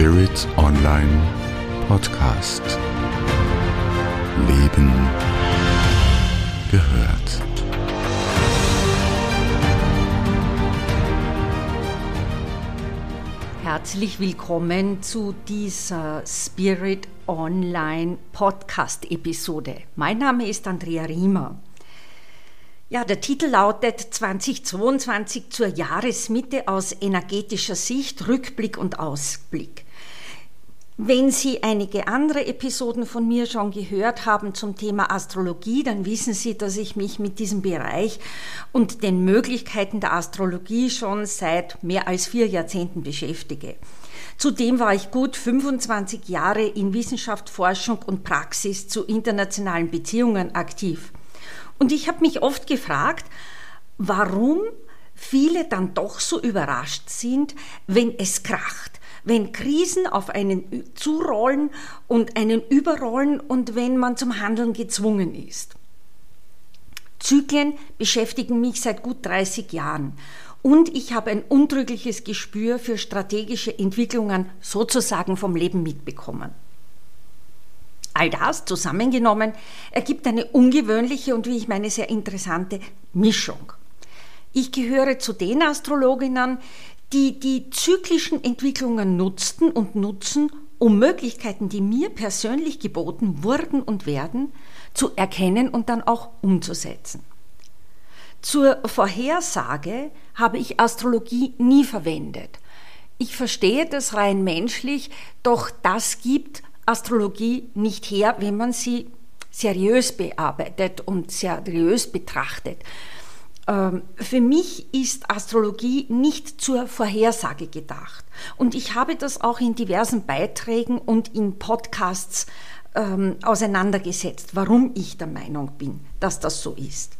Spirit Online Podcast. Leben gehört. Herzlich willkommen zu dieser Spirit Online Podcast Episode. Mein Name ist Andrea Riemer. Ja, der Titel lautet 2022 zur Jahresmitte aus energetischer Sicht, Rückblick und Ausblick. Wenn Sie einige andere Episoden von mir schon gehört haben zum Thema Astrologie, dann wissen Sie, dass ich mich mit diesem Bereich und den Möglichkeiten der Astrologie schon seit mehr als vier Jahrzehnten beschäftige. Zudem war ich gut 25 Jahre in Wissenschaft, Forschung und Praxis zu internationalen Beziehungen aktiv. Und ich habe mich oft gefragt, warum viele dann doch so überrascht sind, wenn es kracht, wenn Krisen auf einen zurollen und einen überrollen und wenn man zum Handeln gezwungen ist. Zyklen beschäftigen mich seit gut 30 Jahren und ich habe ein untrügliches Gespür für strategische Entwicklungen sozusagen vom Leben mitbekommen. All das zusammengenommen ergibt eine ungewöhnliche und wie ich meine sehr interessante Mischung. Ich gehöre zu den Astrologinnen, die die zyklischen Entwicklungen nutzten und nutzen, um Möglichkeiten, die mir persönlich geboten wurden und werden, zu erkennen und dann auch umzusetzen. Zur Vorhersage habe ich Astrologie nie verwendet. Ich verstehe das rein menschlich, doch das gibt Astrologie nicht her, wenn man sie seriös bearbeitet und seriös betrachtet. Ähm, für mich ist Astrologie nicht zur Vorhersage gedacht. Und ich habe das auch in diversen Beiträgen und in Podcasts ähm, auseinandergesetzt, warum ich der Meinung bin, dass das so ist.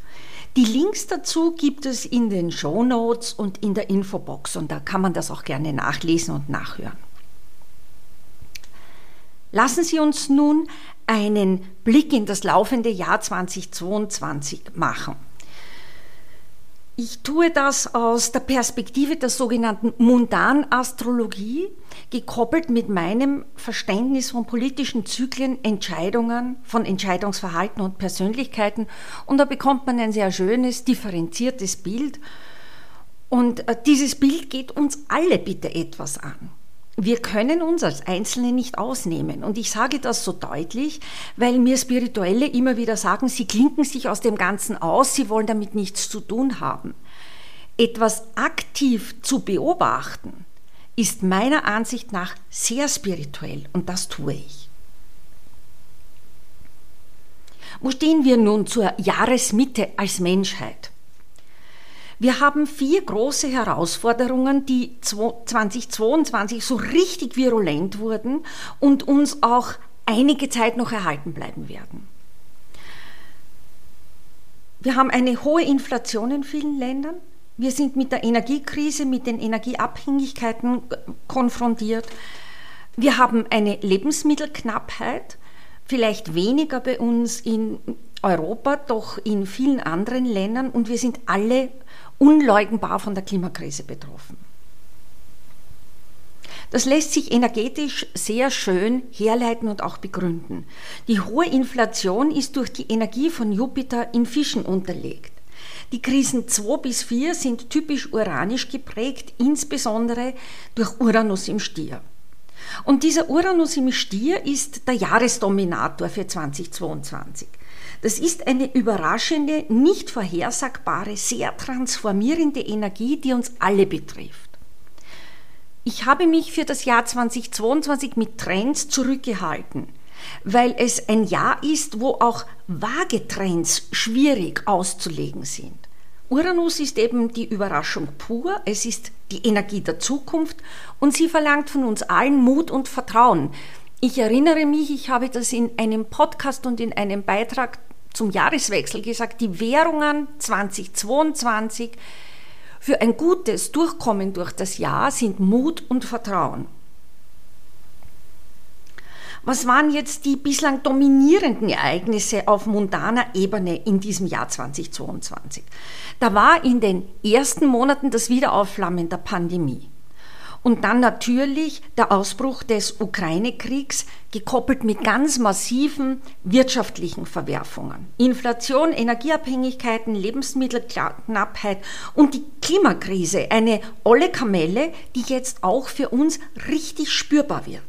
Die Links dazu gibt es in den Show Notes und in der Infobox und da kann man das auch gerne nachlesen und nachhören. Lassen Sie uns nun einen Blick in das laufende Jahr 2022 machen. Ich tue das aus der Perspektive der sogenannten Mundanastrologie, gekoppelt mit meinem Verständnis von politischen Zyklen, Entscheidungen, von Entscheidungsverhalten und Persönlichkeiten. Und da bekommt man ein sehr schönes, differenziertes Bild. Und äh, dieses Bild geht uns alle bitte etwas an wir können uns als Einzelne nicht ausnehmen. Und ich sage das so deutlich, weil mir Spirituelle immer wieder sagen, sie klinken sich aus dem Ganzen aus, sie wollen damit nichts zu tun haben. Etwas aktiv zu beobachten, ist meiner Ansicht nach sehr spirituell und das tue ich. Wo stehen wir nun zur Jahresmitte als Menschheit? Wir haben vier große Herausforderungen, die 2022 so richtig virulent wurden und uns auch einige Zeit noch erhalten bleiben werden. Wir haben eine hohe Inflation in vielen Ländern. Wir sind mit der Energiekrise, mit den Energieabhängigkeiten konfrontiert. Wir haben eine Lebensmittelknappheit, vielleicht weniger bei uns in Europa, doch in vielen anderen Ländern und wir sind alle unleugnbar von der Klimakrise betroffen. Das lässt sich energetisch sehr schön herleiten und auch begründen. Die hohe Inflation ist durch die Energie von Jupiter in Fischen unterlegt. Die Krisen 2 bis 4 sind typisch uranisch geprägt, insbesondere durch Uranus im Stier. Und dieser Uranus im Stier ist der Jahresdominator für 2022. Das ist eine überraschende, nicht vorhersagbare, sehr transformierende Energie, die uns alle betrifft. Ich habe mich für das Jahr 2022 mit Trends zurückgehalten, weil es ein Jahr ist, wo auch vage Trends schwierig auszulegen sind. Uranus ist eben die Überraschung pur, es ist die Energie der Zukunft und sie verlangt von uns allen Mut und Vertrauen. Ich erinnere mich, ich habe das in einem Podcast und in einem Beitrag zum Jahreswechsel gesagt, die Währungen 2022 für ein gutes Durchkommen durch das Jahr sind Mut und Vertrauen. Was waren jetzt die bislang dominierenden Ereignisse auf mundaner Ebene in diesem Jahr 2022? Da war in den ersten Monaten das Wiederaufflammen der Pandemie. Und dann natürlich der Ausbruch des Ukraine-Kriegs, gekoppelt mit ganz massiven wirtschaftlichen Verwerfungen. Inflation, Energieabhängigkeiten, Lebensmittelknappheit und die Klimakrise, eine olle Kamelle, die jetzt auch für uns richtig spürbar wird.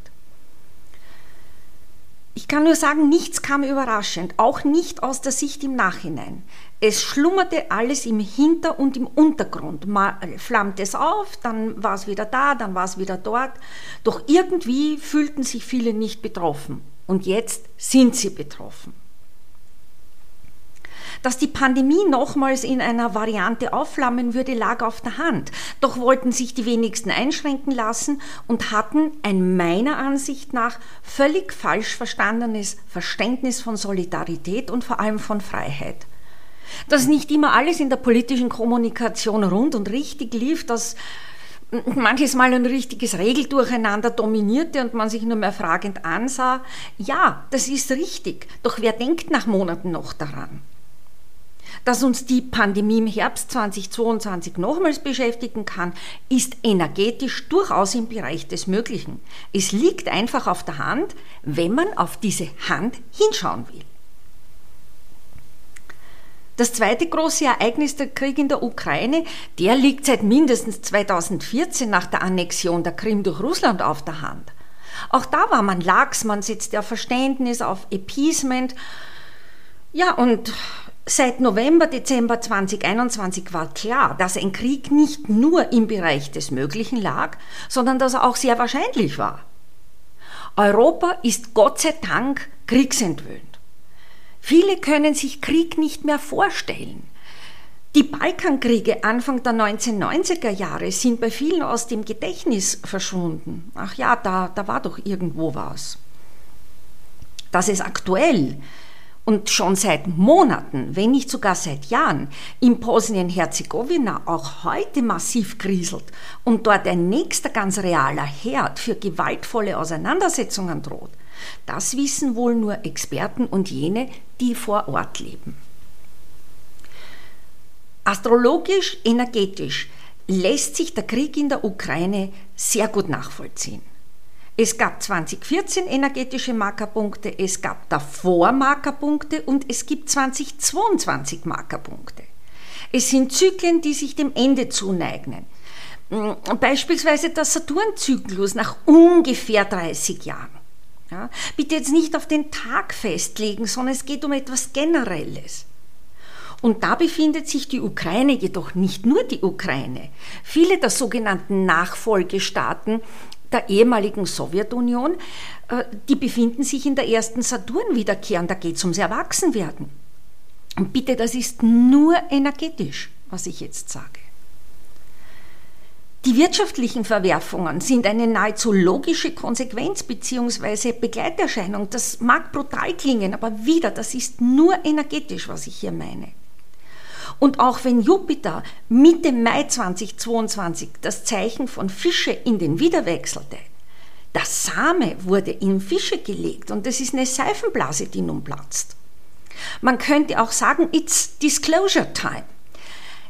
Ich kann nur sagen, nichts kam überraschend, auch nicht aus der Sicht im Nachhinein. Es schlummerte alles im Hinter- und im Untergrund. Mal flammte es auf, dann war es wieder da, dann war es wieder dort. Doch irgendwie fühlten sich viele nicht betroffen. Und jetzt sind sie betroffen. Dass die Pandemie nochmals in einer Variante aufflammen würde, lag auf der Hand. Doch wollten sich die wenigsten einschränken lassen und hatten ein meiner Ansicht nach völlig falsch verstandenes Verständnis von Solidarität und vor allem von Freiheit. Dass nicht immer alles in der politischen Kommunikation rund und richtig lief, dass manches Mal ein richtiges Regeldurcheinander dominierte und man sich nur mehr fragend ansah. Ja, das ist richtig. Doch wer denkt nach Monaten noch daran? Dass uns die Pandemie im Herbst 2022 nochmals beschäftigen kann, ist energetisch durchaus im Bereich des Möglichen. Es liegt einfach auf der Hand, wenn man auf diese Hand hinschauen will. Das zweite große Ereignis, der Krieg in der Ukraine, der liegt seit mindestens 2014 nach der Annexion der Krim durch Russland auf der Hand. Auch da war man lax, man setzte auf Verständnis, auf Appeasement. Ja, und Seit November, Dezember 2021 war klar, dass ein Krieg nicht nur im Bereich des Möglichen lag, sondern dass er auch sehr wahrscheinlich war. Europa ist Gott sei Dank kriegsentwöhnt. Viele können sich Krieg nicht mehr vorstellen. Die Balkankriege Anfang der 1990er Jahre sind bei vielen aus dem Gedächtnis verschwunden. Ach ja, da, da war doch irgendwo was. Dass es aktuell und schon seit Monaten, wenn nicht sogar seit Jahren, in Bosnien-Herzegowina auch heute massiv kriselt und dort ein nächster ganz realer Herd für gewaltvolle Auseinandersetzungen droht, das wissen wohl nur Experten und jene, die vor Ort leben. Astrologisch, energetisch lässt sich der Krieg in der Ukraine sehr gut nachvollziehen. Es gab 2014 energetische Markerpunkte, es gab davor Markerpunkte und es gibt 2022 Markerpunkte. Es sind Zyklen, die sich dem Ende zuneigen. Mm, beispielsweise der Saturnzyklus nach ungefähr 30 Jahren. Ja, bitte jetzt nicht auf den Tag festlegen, sondern es geht um etwas Generelles. Und da befindet sich die Ukraine jedoch nicht nur die Ukraine. Viele der sogenannten Nachfolgestaaten der ehemaligen Sowjetunion, äh, die befinden sich in der ersten Saturn-Wiederkehr und da geht es ums Erwachsenwerden. Und bitte, das ist nur energetisch, was ich jetzt sage. Die wirtschaftlichen Verwerfungen sind eine nahezu logische Konsequenz bzw. Begleiterscheinung. Das mag brutal klingen, aber wieder, das ist nur energetisch, was ich hier meine. Und auch wenn Jupiter Mitte Mai 2022 das Zeichen von Fische in den Widder wechselte, der Same wurde in Fische gelegt und es ist eine Seifenblase, die nun platzt. Man könnte auch sagen, it's disclosure time.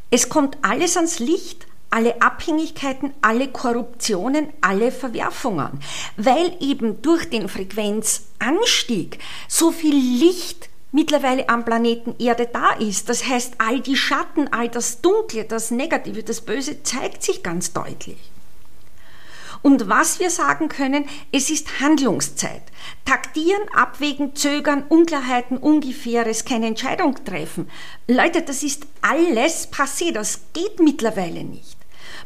Es kommt alles ans Licht, alle Abhängigkeiten, alle Korruptionen, alle Verwerfungen, weil eben durch den Frequenzanstieg so viel Licht mittlerweile am Planeten Erde da ist. Das heißt, all die Schatten, all das Dunkle, das Negative, das Böse zeigt sich ganz deutlich. Und was wir sagen können, es ist Handlungszeit. Taktieren, abwägen, zögern, Unklarheiten, Ungefähres, keine Entscheidung treffen. Leute, das ist alles passé, das geht mittlerweile nicht.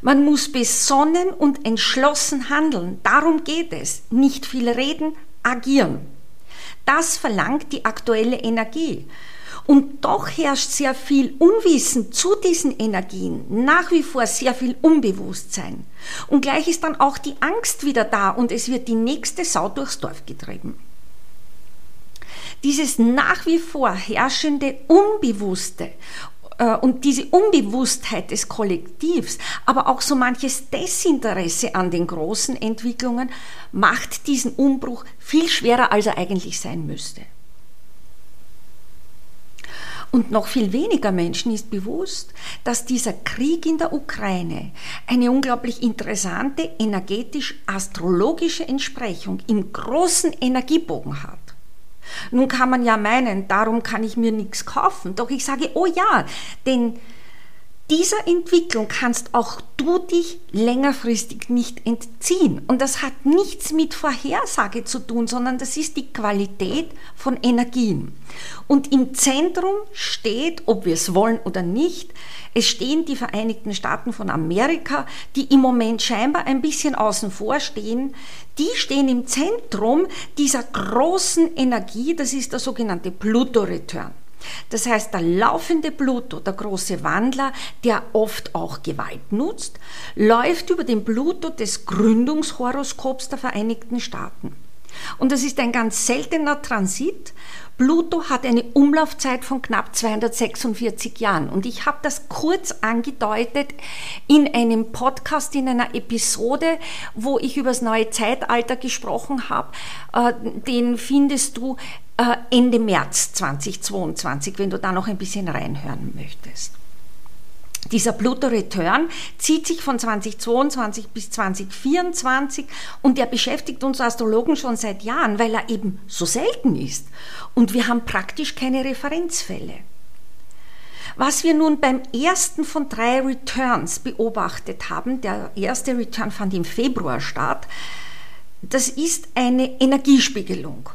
Man muss besonnen und entschlossen handeln. Darum geht es. Nicht viel reden, agieren. Das verlangt die aktuelle Energie. Und doch herrscht sehr viel Unwissen zu diesen Energien, nach wie vor sehr viel Unbewusstsein. Und gleich ist dann auch die Angst wieder da und es wird die nächste Sau durchs Dorf getrieben. Dieses nach wie vor herrschende Unbewusste und diese Unbewusstheit des Kollektivs, aber auch so manches Desinteresse an den großen Entwicklungen macht diesen Umbruch viel schwerer, als er eigentlich sein müsste. Und noch viel weniger Menschen ist bewusst, dass dieser Krieg in der Ukraine eine unglaublich interessante energetisch-astrologische Entsprechung im großen Energiebogen hat. Nun kann man ja meinen, darum kann ich mir nichts kaufen. Doch ich sage, oh ja, denn dieser Entwicklung kannst auch du dich längerfristig nicht entziehen. Und das hat nichts mit Vorhersage zu tun, sondern das ist die Qualität von Energien. Und im Zentrum steht, ob wir es wollen oder nicht, es stehen die Vereinigten Staaten von Amerika, die im Moment scheinbar ein bisschen außen vor stehen. Die stehen im Zentrum dieser großen Energie, das ist der sogenannte Pluto-Return. Das heißt, der laufende Pluto, der große Wandler, der oft auch Gewalt nutzt, läuft über den Pluto des Gründungshoroskops der Vereinigten Staaten. Und das ist ein ganz seltener Transit. Pluto hat eine Umlaufzeit von knapp 246 Jahren. Und ich habe das kurz angedeutet in einem Podcast, in einer Episode, wo ich über das neue Zeitalter gesprochen habe. Äh, den findest du äh, Ende März 2022, wenn du da noch ein bisschen reinhören möchtest. Dieser Pluto Return zieht sich von 2022 bis 2024 und der beschäftigt uns Astrologen schon seit Jahren, weil er eben so selten ist. Und wir haben praktisch keine Referenzfälle. Was wir nun beim ersten von drei Returns beobachtet haben, der erste Return fand im Februar statt, das ist eine Energiespiegelung.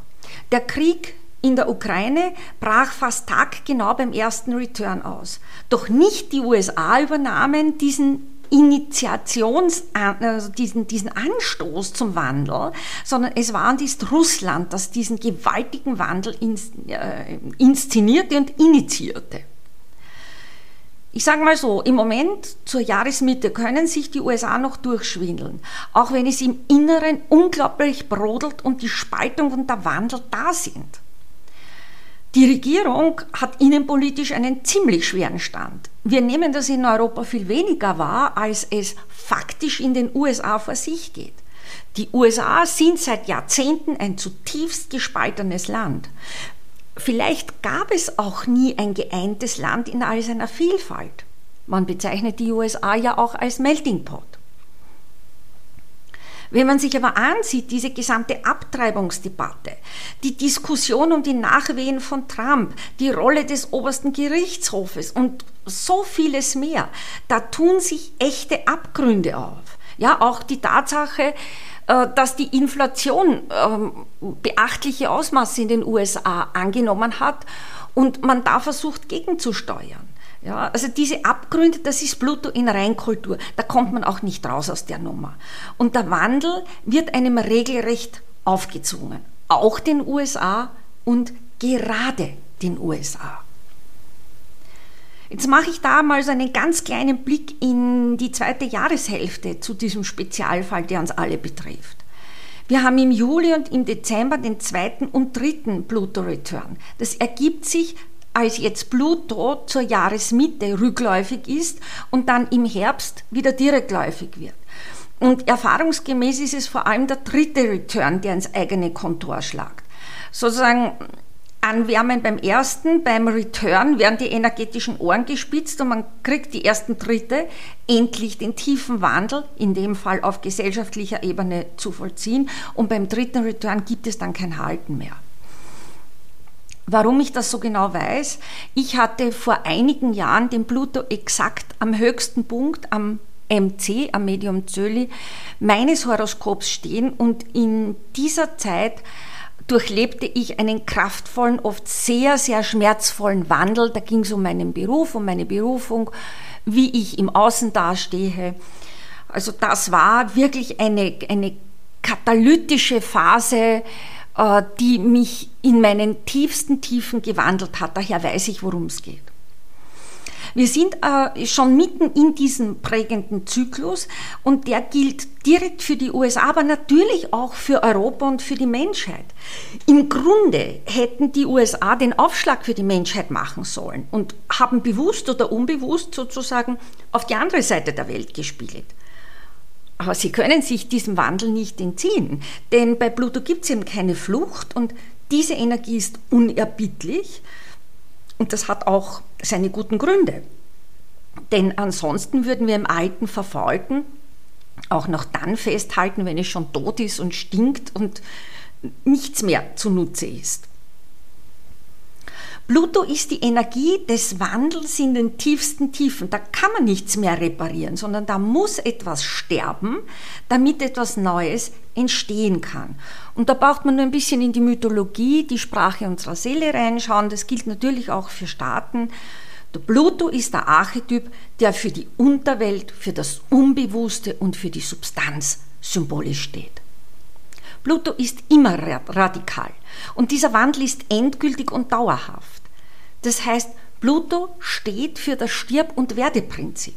Der Krieg in der Ukraine brach fast taggenau beim ersten Return aus. Doch nicht die USA übernahmen diesen Initiations, also diesen, diesen Anstoß zum Wandel, sondern es war und ist Russland, das diesen gewaltigen Wandel äh, inszenierte und initiierte. Ich sage mal so, im Moment zur Jahresmitte können sich die USA noch durchschwindeln, auch wenn es im Inneren unglaublich brodelt und die Spaltung und der Wandel da sind. Die Regierung hat innenpolitisch einen ziemlich schweren Stand. Wir nehmen das in Europa viel weniger wahr, als es faktisch in den USA vor sich geht. Die USA sind seit Jahrzehnten ein zutiefst gespaltenes Land. Vielleicht gab es auch nie ein geeintes Land in all seiner Vielfalt. Man bezeichnet die USA ja auch als Melting Pot. Wenn man sich aber ansieht, diese gesamte Abtreibungsdebatte, die Diskussion um die Nachwehen von Trump, die Rolle des obersten Gerichtshofes und so vieles mehr, da tun sich echte Abgründe auf. Ja, auch die Tatsache, äh, dass die Inflation ähm, beachtliche Ausmaße in den USA angenommen hat und man da versucht gegenzusteuern. Ja, also diese Abgründe, das ist Pluto in Reinkultur. Da kommt man auch nicht raus aus der Nummer. Und der Wandel wird einem regelrecht aufgezwungen. Auch den USA und gerade den USA. Jetzt mache ich da mal so einen ganz kleinen Blick in die zweite Jahreshälfte zu diesem Spezialfall, der uns alle betrifft. Wir haben im Juli und im Dezember den zweiten und dritten Pluto-Return. Das ergibt sich als jetzt Pluto zur Jahresmitte rückläufig ist und dann im Herbst wieder direktläufig wird. Und erfahrungsgemäß ist es vor allem der dritte Return, der ins eigene Kontor schlagt. Sozusagen Anwärmen beim ersten, beim Return werden die energetischen Ohren gespitzt und man kriegt die ersten Tritte, endlich den tiefen Wandel, in dem Fall auf gesellschaftlicher Ebene, zu vollziehen. Und beim dritten Return gibt es dann kein Halten mehr. Warum ich das so genau weiß? Ich hatte vor einigen Jahren den Pluto exakt am höchsten Punkt, am MC, am Medium Zöli, meines Horoskops stehen und in dieser Zeit durchlebte ich einen kraftvollen, oft sehr, sehr schmerzvollen Wandel. Da ging es um meinen Beruf, um meine Berufung, wie ich im Außen dastehe. Also das war wirklich eine, eine katalytische Phase, die mich in meinen tiefsten Tiefen gewandelt hat. Daher weiß ich, worum es geht. Wir sind äh, schon mitten in diesem prägenden Zyklus und der gilt direkt für die USA, aber natürlich auch für Europa und für die Menschheit. Im Grunde hätten die USA den Aufschlag für die Menschheit machen sollen und haben bewusst oder unbewusst sozusagen auf die andere Seite der Welt gespielt. Aber sie können sich diesem Wandel nicht entziehen, denn bei Pluto gibt es eben keine Flucht und diese Energie ist unerbittlich. Und das hat auch seine guten Gründe. Denn ansonsten würden wir im alten Verfaulten auch noch dann festhalten, wenn es schon tot ist und stinkt und nichts mehr zunutze ist. Pluto ist die Energie des Wandels in den tiefsten Tiefen. Da kann man nichts mehr reparieren, sondern da muss etwas sterben, damit etwas Neues entstehen kann. Und da braucht man nur ein bisschen in die Mythologie, die Sprache unserer Seele reinschauen. Das gilt natürlich auch für Staaten. Der Pluto ist der Archetyp, der für die Unterwelt, für das Unbewusste und für die Substanz symbolisch steht. Pluto ist immer radikal und dieser Wandel ist endgültig und dauerhaft. Das heißt, Pluto steht für das Stirb- und Werdeprinzip.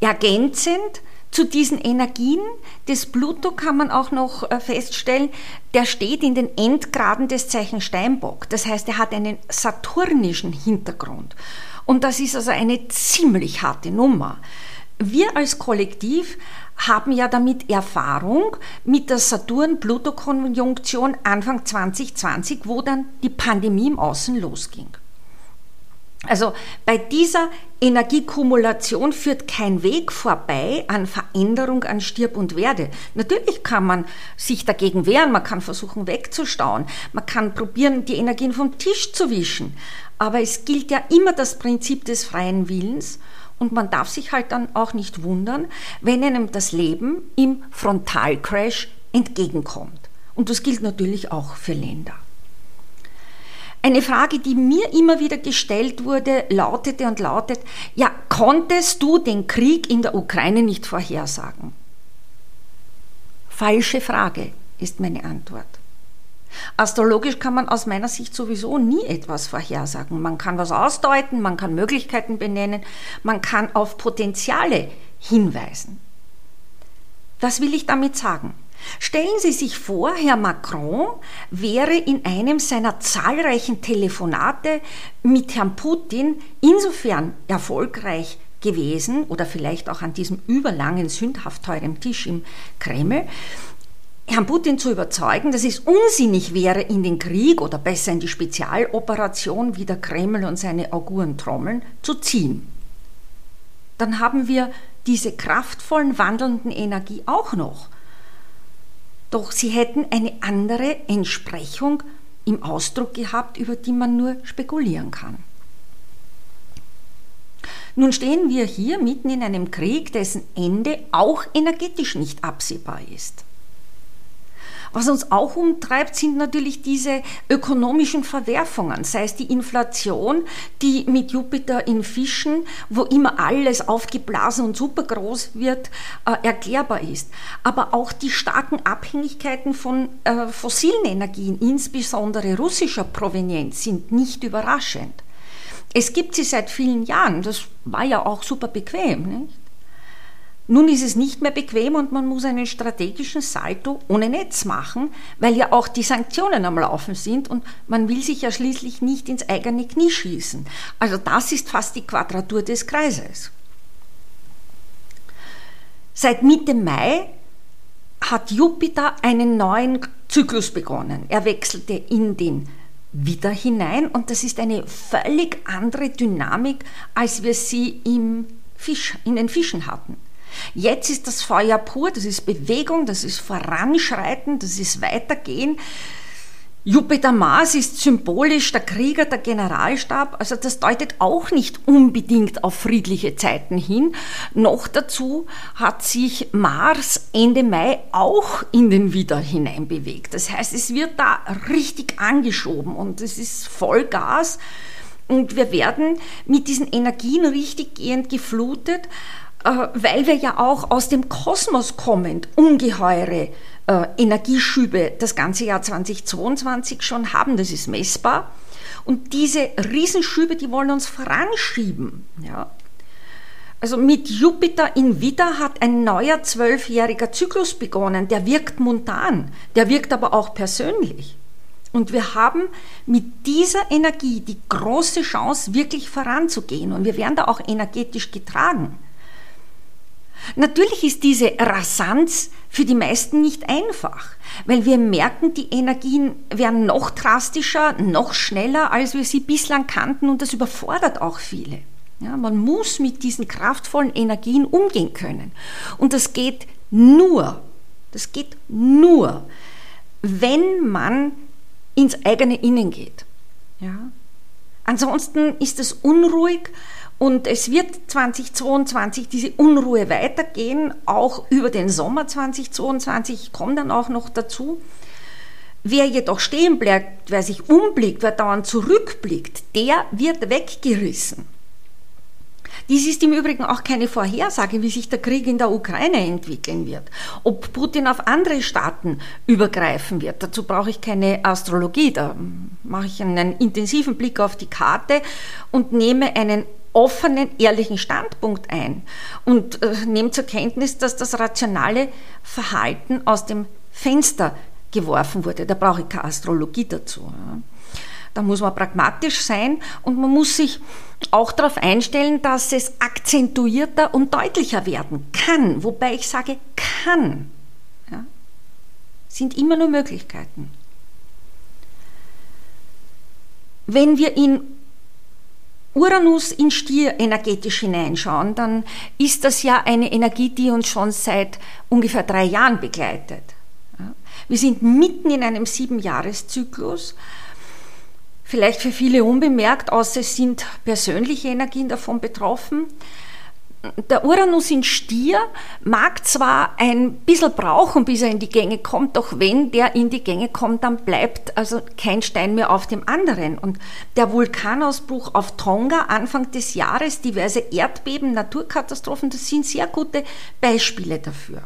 Ergänzend zu diesen Energien des Pluto kann man auch noch äh, feststellen, der steht in den Endgraden des Zeichen Steinbock. Das heißt, er hat einen saturnischen Hintergrund. Und das ist also eine ziemlich harte Nummer. Wir als Kollektiv haben ja damit Erfahrung mit der Saturn-Pluto-Konjunktion Anfang 2020, wo dann die Pandemie im Außen losging. Also bei dieser Energiekumulation führt kein Weg vorbei an Veränderung, an Stirb und Werde. Natürlich kann man sich dagegen wehren, man kann versuchen wegzustauen, man kann probieren, die Energien vom Tisch zu wischen. Aber es gilt ja immer das Prinzip des freien Willens und man darf sich halt dann auch nicht wundern, wenn einem das Leben im Frontalcrash entgegenkommt. Und das gilt natürlich auch für Länder. Eine Frage, die mir immer wieder gestellt wurde, lautete und lautet, ja, konntest du den Krieg in der Ukraine nicht vorhersagen? Falsche Frage ist meine Antwort. Astrologisch kann man aus meiner Sicht sowieso nie etwas vorhersagen. Man kann was ausdeuten, man kann Möglichkeiten benennen, man kann auf Potenziale hinweisen. Was will ich damit sagen? Stellen Sie sich vor, Herr Macron wäre in einem seiner zahlreichen Telefonate mit Herrn Putin insofern erfolgreich gewesen oder vielleicht auch an diesem überlangen, sündhaft teuren Tisch im Kreml, Herrn Putin zu überzeugen, dass es unsinnig wäre, in den Krieg oder besser in die Spezialoperation wie der Kreml und seine Auguren trommeln zu ziehen. Dann haben wir diese kraftvollen wandelnden Energie auch noch. Doch sie hätten eine andere Entsprechung im Ausdruck gehabt, über die man nur spekulieren kann. Nun stehen wir hier mitten in einem Krieg, dessen Ende auch energetisch nicht absehbar ist. Was uns auch umtreibt, sind natürlich diese ökonomischen Verwerfungen, sei es die Inflation, die mit Jupiter in Fischen, wo immer alles aufgeblasen und supergroß wird, äh, erklärbar ist. Aber auch die starken Abhängigkeiten von äh, fossilen Energien, insbesondere russischer Provenienz, sind nicht überraschend. Es gibt sie seit vielen Jahren, das war ja auch super bequem. Nicht? Nun ist es nicht mehr bequem und man muss einen strategischen Salto ohne Netz machen, weil ja auch die Sanktionen am Laufen sind und man will sich ja schließlich nicht ins eigene Knie schießen. Also das ist fast die Quadratur des Kreises. Seit Mitte Mai hat Jupiter einen neuen Zyklus begonnen. Er wechselte in den Widder hinein und das ist eine völlig andere Dynamik, als wir sie im Fisch, in den Fischen hatten. Jetzt ist das Feuer pur, das ist Bewegung, das ist Voranschreiten, das ist Weitergehen. Jupiter Mars ist symbolisch der Krieger, der Generalstab, also das deutet auch nicht unbedingt auf friedliche Zeiten hin. Noch dazu hat sich Mars Ende Mai auch in den Widder hineinbewegt. Das heißt, es wird da richtig angeschoben und es ist Vollgas und wir werden mit diesen Energien richtig gehend geflutet. Äh, weil wir ja auch aus dem Kosmos kommend ungeheure äh, Energieschübe das ganze Jahr 2022 schon haben, das ist messbar. Und diese Riesenschübe, die wollen uns voranschieben. Ja. Also mit Jupiter in Widder hat ein neuer zwölfjähriger Zyklus begonnen. Der wirkt montan, der wirkt aber auch persönlich. Und wir haben mit dieser Energie die große Chance, wirklich voranzugehen. Und wir werden da auch energetisch getragen. Natürlich ist diese Rasanz für die meisten nicht einfach, weil wir merken, die Energien werden noch drastischer, noch schneller, als wir sie bislang kannten und das überfordert auch viele. Ja, man muss mit diesen kraftvollen Energien umgehen können. Und das geht nur, das geht nur, wenn man ins eigene Innen geht. Ja? Ansonsten ist es unruhig und es wird 2022 diese Unruhe weitergehen, auch über den Sommer 2022. Ich komme dann auch noch dazu. Wer jedoch stehen bleibt, wer sich umblickt, wer dauernd zurückblickt, der wird weggerissen. Dies ist im Übrigen auch keine Vorhersage, wie sich der Krieg in der Ukraine entwickeln wird. Ob Putin auf andere Staaten übergreifen wird, dazu brauche ich keine Astrologie. Da mache ich einen intensiven Blick auf die Karte und nehme einen offenen, ehrlichen Standpunkt ein und äh, nehme zur Kenntnis, dass das rationale Verhalten aus dem Fenster geworfen wurde. Da brauche ich keine Astrologie dazu. Ja. Da muss man pragmatisch sein und man muss sich auch darauf einstellen, dass es akzentuierter und deutlicher werden kann. Wobei ich sage kann. Ja? Sind immer nur Möglichkeiten. Wenn wir in Uranus in Stier energetisch hineinschauen, dann ist das ja eine Energie, die uns schon seit ungefähr drei Jahren begleitet. Wir sind mitten in einem Siebenjahreszyklus vielleicht für viele unbemerkt, außer es sind persönliche Energien davon betroffen. Der Uranus in Stier mag zwar ein bisschen brauchen, bis er in die Gänge kommt, doch wenn der in die Gänge kommt, dann bleibt also kein Stein mehr auf dem anderen. Und der Vulkanausbruch auf Tonga Anfang des Jahres, diverse Erdbeben, Naturkatastrophen, das sind sehr gute Beispiele dafür.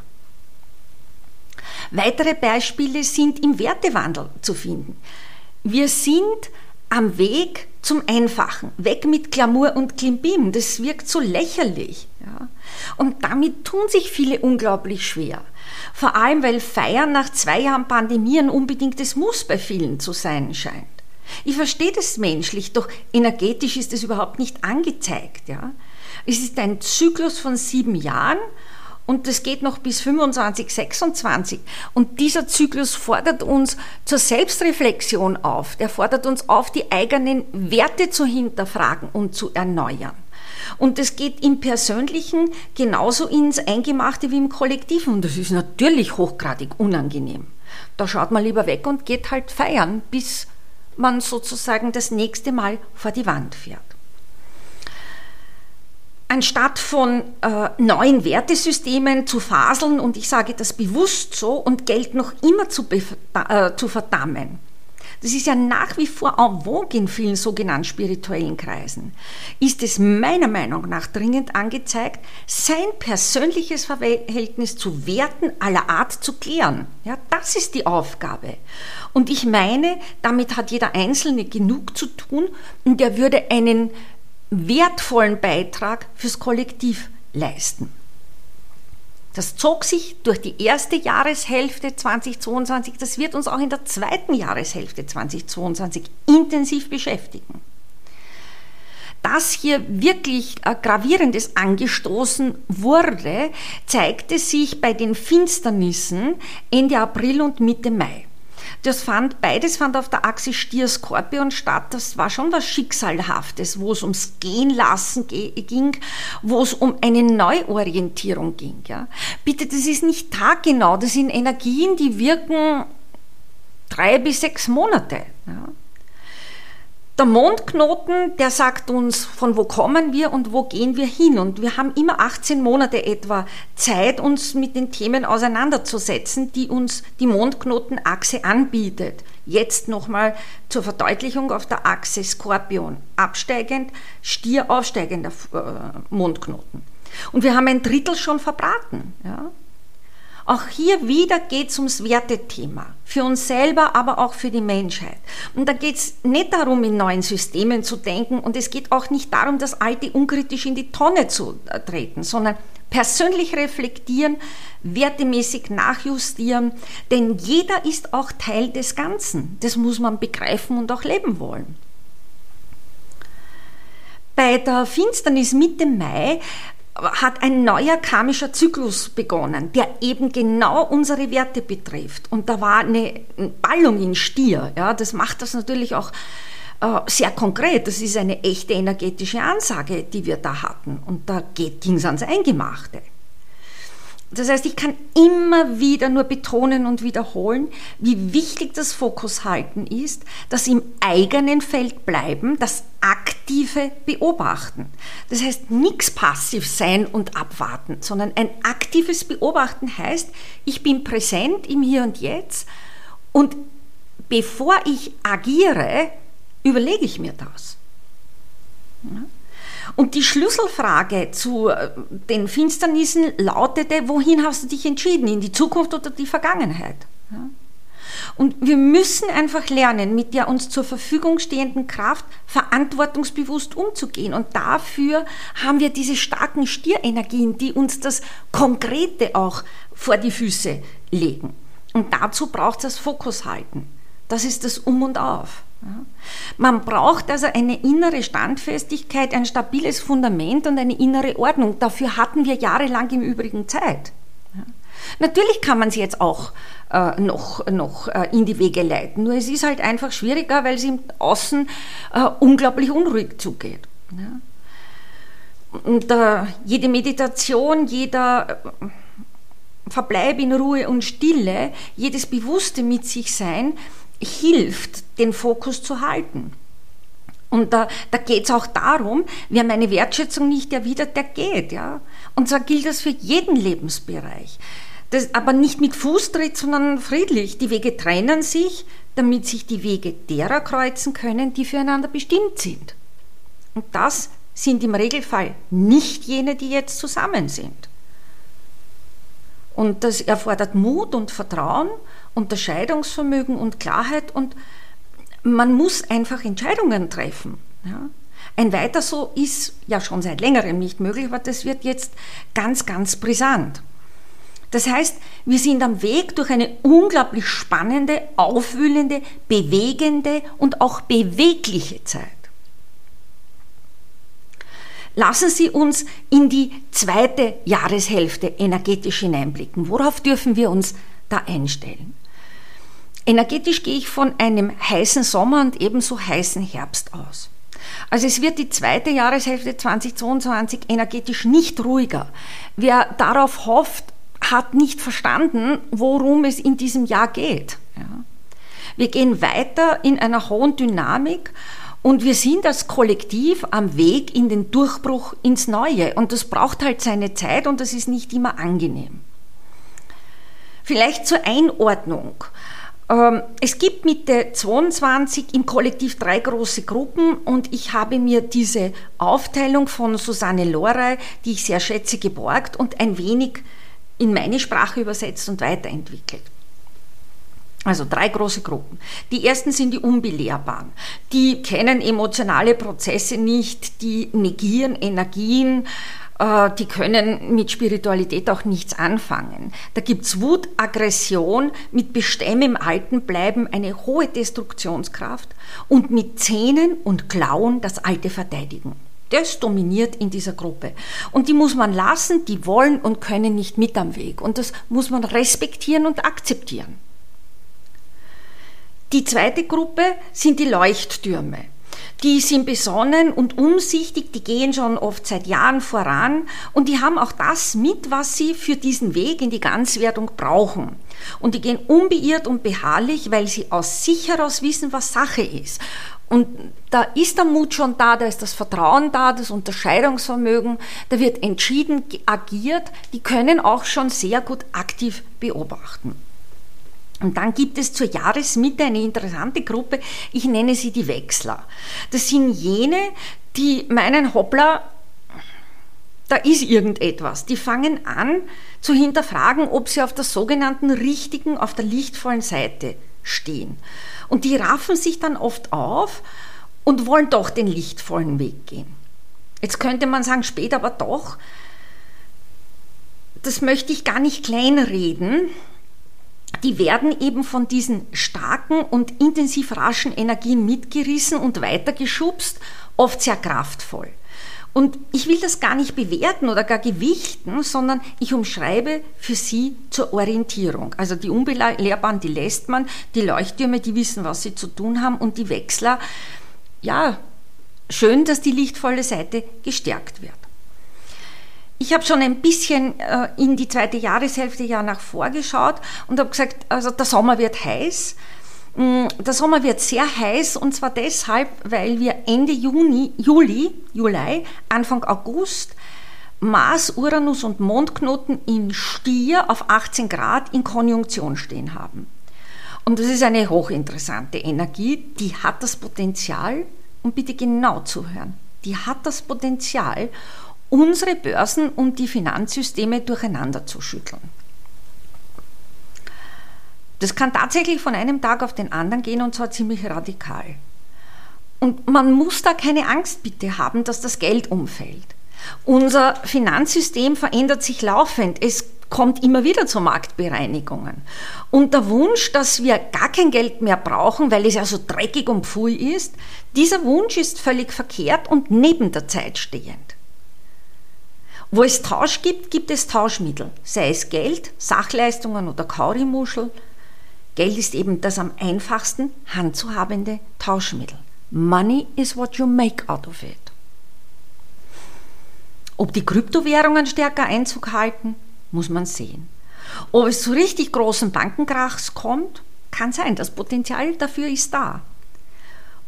Weitere Beispiele sind im Wertewandel zu finden. Wir sind am Weg zum Einfachen, weg mit Glamour und Klimbim. Das wirkt so lächerlich. Ja. Und damit tun sich viele unglaublich schwer. Vor allem, weil Feiern nach zwei Jahren Pandemie ein unbedingtes Muss bei vielen zu sein scheint. Ich verstehe das menschlich, doch energetisch ist es überhaupt nicht angezeigt. Ja. Es ist ein Zyklus von sieben Jahren und das geht noch bis 25, 26. Und dieser Zyklus fordert uns zur Selbstreflexion auf. Der fordert uns auf, die eigenen Werte zu hinterfragen und zu erneuern. Und es geht im Persönlichen genauso ins Eingemachte wie im Kollektiven. Und das ist natürlich hochgradig unangenehm. Da schaut man lieber weg und geht halt feiern, bis man sozusagen das nächste Mal vor die Wand fährt anstatt von äh, neuen Wertesystemen zu faseln, und ich sage das bewusst so, und Geld noch immer zu, äh, zu verdammen. Das ist ja nach wie vor en vogue in vielen sogenannten spirituellen Kreisen. Ist es meiner Meinung nach dringend angezeigt, sein persönliches Verhältnis zu Werten aller Art zu klären. Ja, das ist die Aufgabe. Und ich meine, damit hat jeder Einzelne genug zu tun und er würde einen wertvollen Beitrag fürs Kollektiv leisten. Das zog sich durch die erste Jahreshälfte 2022, das wird uns auch in der zweiten Jahreshälfte 2022 intensiv beschäftigen. Dass hier wirklich Gravierendes angestoßen wurde, zeigte sich bei den Finsternissen Ende April und Mitte Mai. Das fand, beides fand auf der Achse Stier-Skorpion statt. Das war schon was Schicksalhaftes, wo es ums Gehen lassen ging, wo es um eine Neuorientierung ging. Ja. Bitte, das ist nicht taggenau, das sind Energien, die wirken drei bis sechs Monate. Ja. Der Mondknoten, der sagt uns, von wo kommen wir und wo gehen wir hin. Und wir haben immer 18 Monate etwa Zeit, uns mit den Themen auseinanderzusetzen, die uns die Mondknotenachse anbietet. Jetzt nochmal zur Verdeutlichung auf der Achse Skorpion absteigend, Stier aufsteigender äh, Mondknoten. Und wir haben ein Drittel schon verbraten. Ja? Auch hier wieder geht es ums Wertethema. Für uns selber, aber auch für die Menschheit. Und da geht es nicht darum, in neuen Systemen zu denken und es geht auch nicht darum, das Alte unkritisch in die Tonne zu äh, treten, sondern persönlich reflektieren, wertemäßig nachjustieren, denn jeder ist auch Teil des Ganzen. Das muss man begreifen und auch leben wollen. Bei der Finsternis Mitte Mai hat ein neuer karmischer Zyklus begonnen, der eben genau unsere Werte betrifft. Und da war eine Ballung in Stier. Ja, das macht das natürlich auch äh, sehr konkret. Das ist eine echte energetische Ansage, die wir da hatten. Und da ging es ans Eingemachte. Das heißt, ich kann immer wieder nur betonen und wiederholen, wie wichtig das Fokushalten ist, das im eigenen Feld bleiben, das aktive Beobachten. Das heißt, nichts passiv sein und abwarten, sondern ein aktives Beobachten heißt, ich bin präsent im Hier und Jetzt und bevor ich agiere, überlege ich mir das. Ja? Und die Schlüsselfrage zu äh, den Finsternissen lautete, wohin hast du dich entschieden, in die Zukunft oder die Vergangenheit? Und wir müssen einfach lernen, mit der uns zur Verfügung stehenden Kraft verantwortungsbewusst umzugehen. Und dafür haben wir diese starken Stierenergien, die uns das Konkrete auch vor die Füße legen. Und dazu braucht es das Fokus halten. Das ist das Um und Auf. Man braucht also eine innere Standfestigkeit, ein stabiles Fundament und eine innere Ordnung. Dafür hatten wir jahrelang im Übrigen Zeit. Natürlich kann man sie jetzt auch äh, noch, noch äh, in die Wege leiten, nur es ist halt einfach schwieriger, weil es im Außen äh, unglaublich unruhig zugeht. Ja. Und äh, jede Meditation, jeder äh, Verbleib in Ruhe und Stille, jedes bewusste mit sich sein, hilft, den Fokus zu halten. Und da, da geht es auch darum, wer meine Wertschätzung nicht erwidert, der geht. Ja? Und zwar gilt das für jeden Lebensbereich. Das, aber nicht mit Fußtritt, sondern friedlich. Die Wege trennen sich, damit sich die Wege derer kreuzen können, die füreinander bestimmt sind. Und das sind im Regelfall nicht jene, die jetzt zusammen sind. Und das erfordert Mut und Vertrauen Unterscheidungsvermögen und Klarheit und man muss einfach Entscheidungen treffen. Ja. Ein Weiter so ist ja schon seit längerem nicht möglich, aber das wird jetzt ganz, ganz brisant. Das heißt, wir sind am Weg durch eine unglaublich spannende, aufwühlende, bewegende und auch bewegliche Zeit. Lassen Sie uns in die zweite Jahreshälfte energetisch hineinblicken. Worauf dürfen wir uns da einstellen? Energetisch gehe ich von einem heißen Sommer und ebenso heißen Herbst aus. Also es wird die zweite Jahreshälfte 2022 energetisch nicht ruhiger. Wer darauf hofft, hat nicht verstanden, worum es in diesem Jahr geht. Ja. Wir gehen weiter in einer hohen Dynamik und wir sind als Kollektiv am Weg in den Durchbruch ins Neue. Und das braucht halt seine Zeit und das ist nicht immer angenehm. Vielleicht zur Einordnung. Ähm, es gibt Mitte 22 im Kollektiv drei große Gruppen und ich habe mir diese Aufteilung von Susanne Lorey, die ich sehr schätze, geborgt und ein wenig in meine Sprache übersetzt und weiterentwickelt. Also drei große Gruppen. Die ersten sind die Unbelehrbaren. Die kennen emotionale Prozesse nicht, die negieren Energien, äh, die können mit Spiritualität auch nichts anfangen. Da gibt's Wut, Aggression, mit Bestämmen im Alten bleiben eine hohe Destruktionskraft und mit Zähnen und Klauen das Alte verteidigen. Das dominiert in dieser Gruppe. Und die muss man lassen, die wollen und können nicht mit am Weg. Und das muss man respektieren und akzeptieren. Die zweite Gruppe sind die Leuchttürme die sind besonnen und umsichtig, die gehen schon oft seit Jahren voran und die haben auch das mit, was sie für diesen Weg in die Ganzwerdung brauchen. Und die gehen unbeirrt und beharrlich, weil sie aus sich heraus wissen, was Sache ist. Und da ist der Mut schon da, da ist das Vertrauen da, das Unterscheidungsvermögen, da wird entschieden agiert, die können auch schon sehr gut aktiv beobachten. Und dann gibt es zur Jahresmitte eine interessante Gruppe, ich nenne sie die Wechsler. Das sind jene, die meinen, hoppla, da ist irgendetwas. Die fangen an zu hinterfragen, ob sie auf der sogenannten richtigen, auf der lichtvollen Seite stehen. Und die raffen sich dann oft auf und wollen doch den lichtvollen Weg gehen. Jetzt könnte man sagen, später aber doch, das möchte ich gar nicht kleinreden, die werden eben von diesen starken und intensiv raschen Energien mitgerissen und weitergeschubst, oft sehr kraftvoll. Und ich will das gar nicht bewerten oder gar gewichten, sondern ich umschreibe für Sie zur Orientierung. Also die Unbelehrbaren, die lässt man, die Leuchttürme, die wissen, was sie zu tun haben und die Wechsler, ja, schön, dass die lichtvolle Seite gestärkt wird. Ich habe schon ein bisschen äh, in die zweite Jahreshälfte ja nach vorgeschaut und habe gesagt, also der Sommer wird heiß. Mm, der Sommer wird sehr heiß und zwar deshalb, weil wir Ende Juni, Juli, Juli, Anfang August Mars, Uranus und Mondknoten in Stier auf 18 Grad in Konjunktion stehen haben. Und das ist eine hochinteressante Energie, die hat das Potenzial, und bitte genau zuhören, die hat das Potenzial, unsere Börsen und die Finanzsysteme durcheinander zu schütteln. Das kann tatsächlich von einem Tag auf den anderen gehen und zwar ziemlich radikal. Und man muss da keine Angst bitte haben, dass das Geld umfällt. Unser Finanzsystem verändert sich laufend. Es kommt immer wieder zu Marktbereinigungen. Und der Wunsch, dass wir gar kein Geld mehr brauchen, weil es ja so dreckig und pfui ist, dieser Wunsch ist völlig verkehrt und neben der Zeit stehend. Wo es Tausch gibt, gibt es Tauschmittel, sei es Geld, Sachleistungen oder Kaurimuschel. Geld ist eben das am einfachsten handzuhabende Tauschmittel. Money is what you make out of it. Ob die Kryptowährungen stärker Einzug halten, muss man sehen. Ob es zu richtig großen Bankenkrachs kommt, kann sein. Das Potenzial dafür ist da.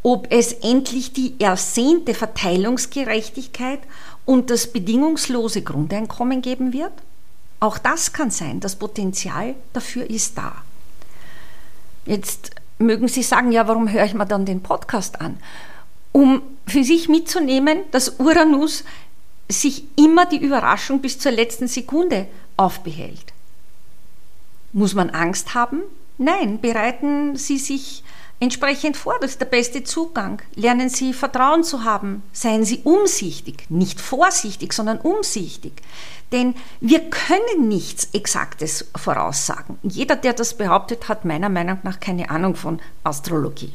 Ob es endlich die ersehnte Verteilungsgerechtigkeit und das bedingungslose Grundeinkommen geben wird? Auch das kann sein, das Potenzial dafür ist da. Jetzt mögen Sie sagen, ja, warum höre ich mir dann den Podcast an? Um für sich mitzunehmen, dass Uranus sich immer die Überraschung bis zur letzten Sekunde aufbehält. Muss man Angst haben? Nein, bereiten Sie sich entsprechend vor. Das ist der beste Zugang. Lernen Sie Vertrauen zu haben. Seien Sie umsichtig. Nicht vorsichtig, sondern umsichtig. Denn wir können nichts Exaktes voraussagen. Jeder, der das behauptet, hat meiner Meinung nach keine Ahnung von Astrologie.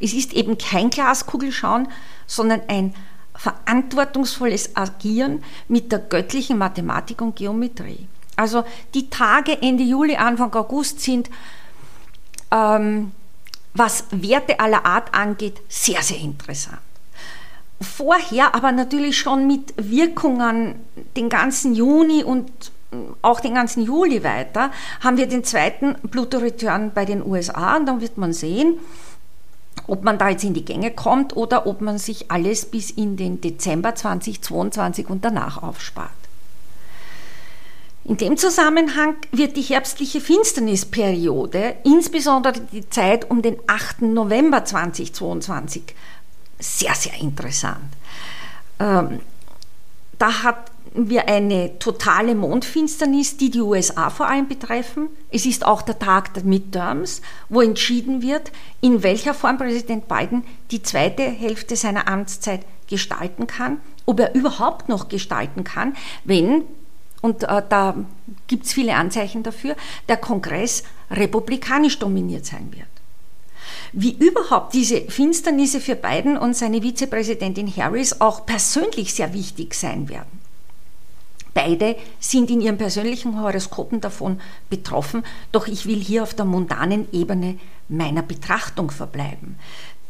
Es ist eben kein Glaskugelschauen, sondern ein verantwortungsvolles Agieren mit der göttlichen Mathematik und Geometrie. Also die Tage Ende Juli, Anfang August sind ähm, was Werte aller Art angeht, sehr, sehr interessant. Vorher aber natürlich schon mit Wirkungen den ganzen Juni und auch den ganzen Juli weiter, haben wir den zweiten Pluto-Return bei den USA und dann wird man sehen, ob man da jetzt in die Gänge kommt oder ob man sich alles bis in den Dezember 2022 und danach aufspart. In dem Zusammenhang wird die herbstliche Finsternisperiode, insbesondere die Zeit um den 8. November 2022, sehr, sehr interessant. Ähm, da hatten wir eine totale Mondfinsternis, die die USA vor allem betreffen. Es ist auch der Tag der Midterms, wo entschieden wird, in welcher Form Präsident Biden die zweite Hälfte seiner Amtszeit gestalten kann, ob er überhaupt noch gestalten kann, wenn und äh, da gibt es viele Anzeichen dafür, der Kongress republikanisch dominiert sein wird. Wie überhaupt diese Finsternisse für Biden und seine Vizepräsidentin Harris auch persönlich sehr wichtig sein werden. Beide sind in ihren persönlichen Horoskopen davon betroffen, doch ich will hier auf der mundanen Ebene meiner Betrachtung verbleiben.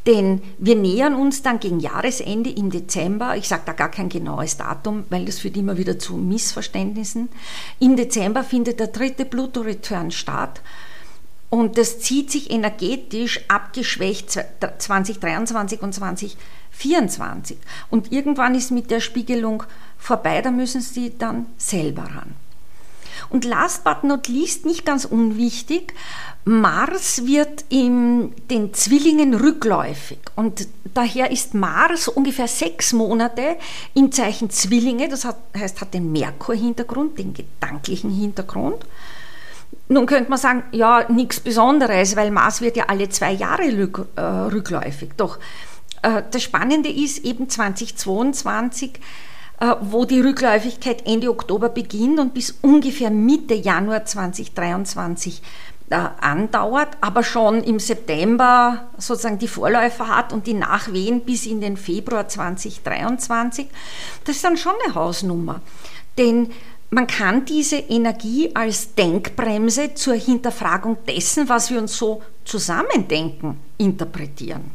Denn wir nähern uns dann gegen Jahresende im Dezember, ich sage da gar kein genaues Datum, weil das führt immer wieder zu Missverständnissen. Im Dezember findet der dritte Pluto-Return statt und das zieht sich energetisch abgeschwächt 2023 und 2024. Und irgendwann ist mit der Spiegelung vorbei, da müssen Sie dann selber ran. Und last but not least, nicht ganz unwichtig, Mars wird in den Zwillingen rückläufig und daher ist Mars ungefähr sechs Monate im Zeichen Zwillinge, das heißt hat den Merkur-Hintergrund, den gedanklichen Hintergrund. Nun könnte man sagen, ja, nichts Besonderes, weil Mars wird ja alle zwei Jahre äh, rückläufig. Doch äh, das Spannende ist eben 2022, äh, wo die Rückläufigkeit Ende Oktober beginnt und bis ungefähr Mitte Januar 2023 andauert, aber schon im September sozusagen die Vorläufer hat und die Nachwehen bis in den Februar 2023, das ist dann schon eine Hausnummer. Denn man kann diese Energie als Denkbremse zur Hinterfragung dessen, was wir uns so zusammendenken, interpretieren.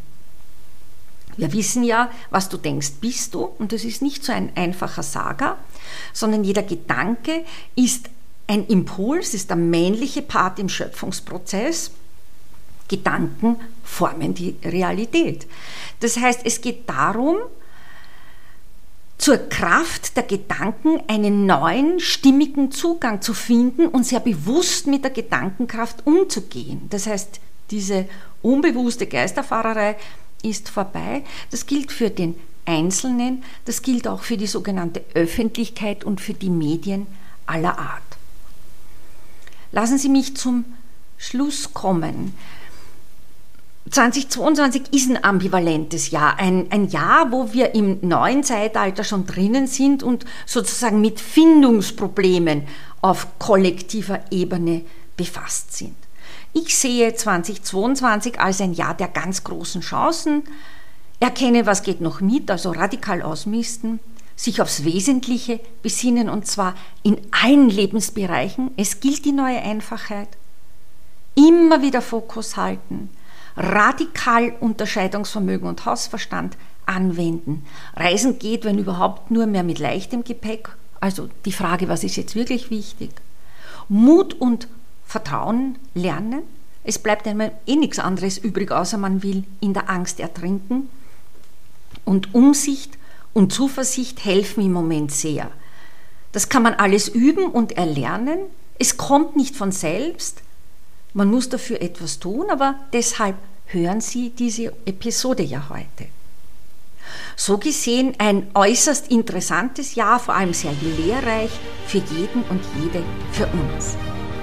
Wir wissen ja, was du denkst, bist du, und das ist nicht so ein einfacher Saga, sondern jeder Gedanke ist ein Impuls, ist der männliche Part im Schöpfungsprozess. Gedanken formen die Realität. Das heißt, es geht darum, zur Kraft der Gedanken einen neuen, stimmigen Zugang zu finden und sehr bewusst mit der Gedankenkraft umzugehen. Das heißt, diese unbewusste Geisterfahrerei ist vorbei. Das gilt für den Einzelnen, das gilt auch für die sogenannte Öffentlichkeit und für die Medien aller Art. Lassen Sie mich zum Schluss kommen. 2022 ist ein ambivalentes Jahr, ein, ein Jahr, wo wir im neuen Zeitalter schon drinnen sind und sozusagen mit Findungsproblemen auf kollektiver Ebene befasst sind. Ich sehe 2022 als ein Jahr der ganz großen Chancen, erkenne, was geht noch mit, also radikal ausmisten, sich aufs Wesentliche besinnen und zwar in allen Lebensbereichen. Es gilt die neue Einfachheit. Immer wieder Fokus halten, radikal Unterscheidungsvermögen und Hausverstand anwenden. Reisen geht, wenn überhaupt, nur mehr mit leichtem Gepäck. Also die Frage, was ist jetzt wirklich wichtig? Mut und Vertrauen lernen. Es bleibt einmal eh nichts anderes übrig, außer man will in der Angst ertrinken. Und Umsicht und Zuversicht helfen im Moment sehr. Das kann man alles üben und erlernen. Es kommt nicht von selbst. Man muss dafür etwas tun, aber deshalb hören Sie diese Episode ja heute. So gesehen ein äußerst interessantes Jahr, vor allem sehr lehrreich für jeden und jede, für uns.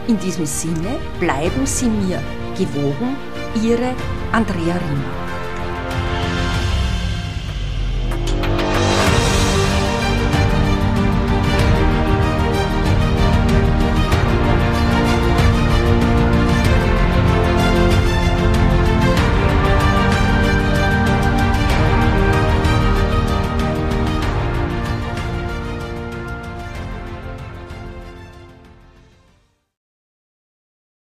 In diesem Sinne bleiben Sie mir gewogen, Ihre Andrea Riemer.